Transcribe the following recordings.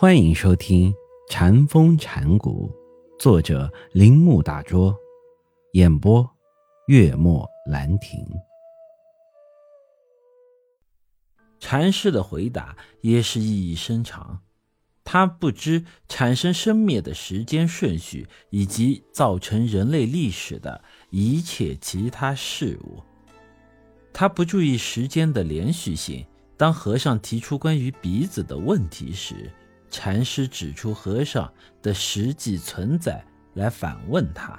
欢迎收听《禅风禅谷，作者铃木大拙，演播月末兰亭。禅师的回答也是意义深长。他不知产生生灭的时间顺序，以及造成人类历史的一切其他事物。他不注意时间的连续性。当和尚提出关于鼻子的问题时，禅师指出和尚的实际存在，来反问他。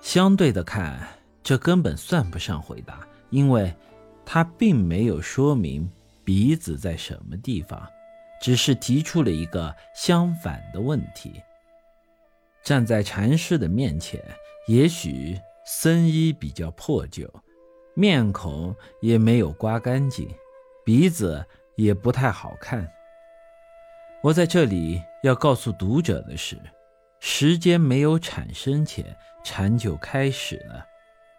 相对的看，这根本算不上回答，因为他并没有说明鼻子在什么地方，只是提出了一个相反的问题。站在禅师的面前，也许僧衣比较破旧，面孔也没有刮干净，鼻子也不太好看。我在这里要告诉读者的是，时间没有产生前，禅就开始了。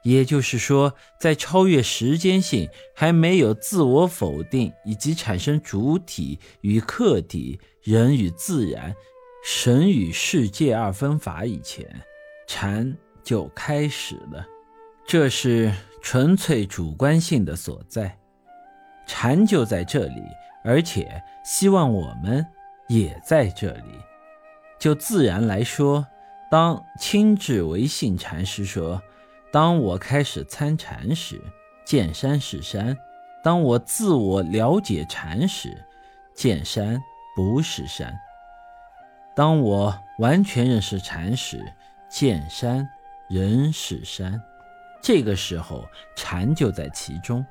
也就是说，在超越时间性还没有自我否定以及产生主体与客体、人与自然、神与世界二分法以前，禅就开始了。这是纯粹主观性的所在，禅就在这里，而且希望我们。也在这里。就自然来说，当亲至为信禅师说：“当我开始参禅时，见山是山；当我自我了解禅时，见山不是山；当我完全认识禅时，见山仍是山。”这个时候，禅就在其中。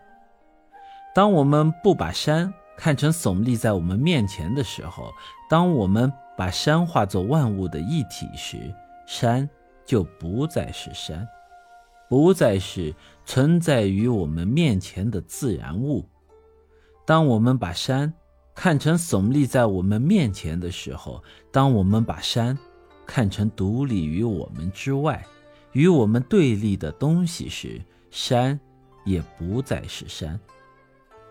当我们不把山。看成耸立在我们面前的时候，当我们把山化作万物的一体时，山就不再是山，不再是存在于我们面前的自然物。当我们把山看成耸立在我们面前的时候，当我们把山看成独立于我们之外、与我们对立的东西时，山也不再是山。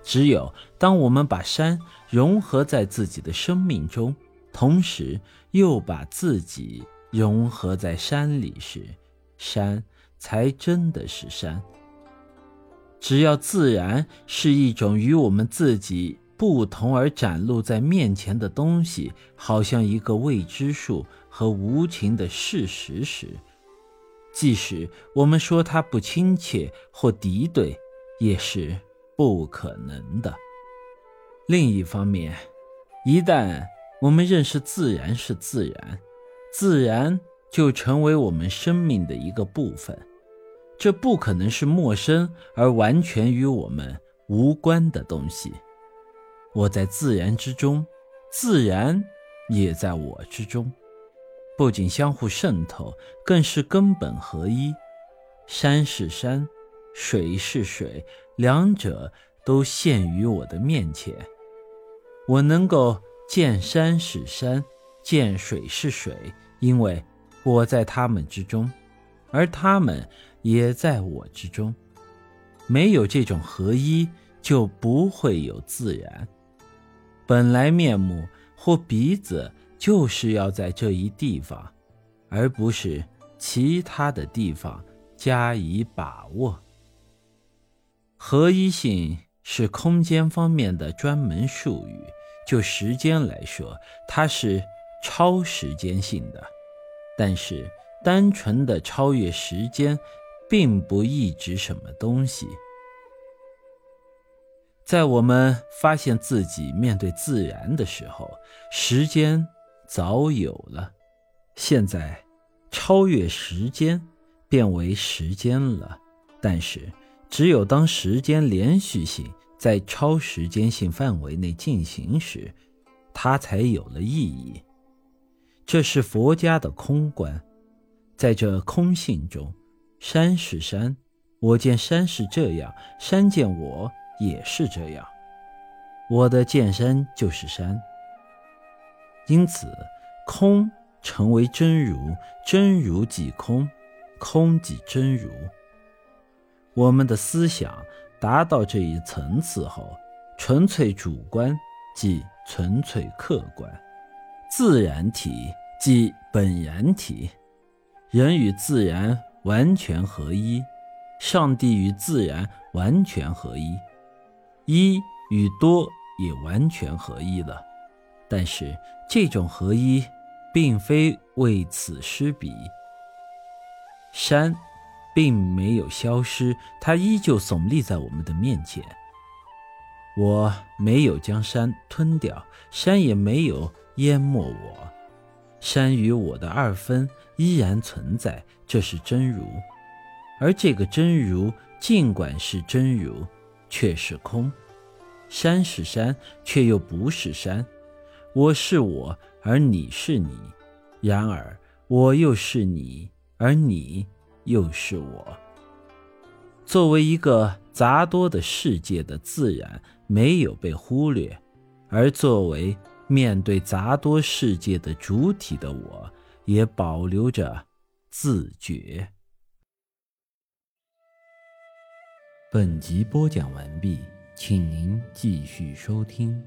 只有当我们把山融合在自己的生命中，同时又把自己融合在山里时，山才真的是山。只要自然是一种与我们自己不同而展露在面前的东西，好像一个未知数和无情的事实时，即使我们说它不亲切或敌对，也是。不可能的。另一方面，一旦我们认识自然是自然，自然就成为我们生命的一个部分。这不可能是陌生而完全与我们无关的东西。我在自然之中，自然也在我之中，不仅相互渗透，更是根本合一。山是山。水是水，两者都现于我的面前。我能够见山是山，见水是水，因为我在他们之中，而他们也在我之中。没有这种合一，就不会有自然。本来面目或鼻子就是要在这一地方，而不是其他的地方加以把握。合一性是空间方面的专门术语。就时间来说，它是超时间性的。但是，单纯的超越时间，并不意指什么东西。在我们发现自己面对自然的时候，时间早有了。现在，超越时间变为时间了。但是。只有当时间连续性在超时间性范围内进行时，它才有了意义。这是佛家的空观，在这空性中，山是山，我见山是这样，山见我也是这样，我的见山就是山。因此，空成为真如，真如即空，空即真如。我们的思想达到这一层次后，纯粹主观即纯粹客观；自然体即本然体。人与自然完全合一，上帝与自然完全合一，一与多也完全合一了。但是这种合一，并非为此失彼。山，并没有消失，它依旧耸立在我们的面前。我没有将山吞掉，山也没有淹没我。山与我的二分依然存在，这是真如。而这个真如，尽管是真如，却是空。山是山，却又不是山。我是我，而你是你。然而，我又是你，而你又是我。作为一个杂多的世界的自然，没有被忽略；而作为面对杂多世界的主体的我，也保留着自觉。本集播讲完毕，请您继续收听。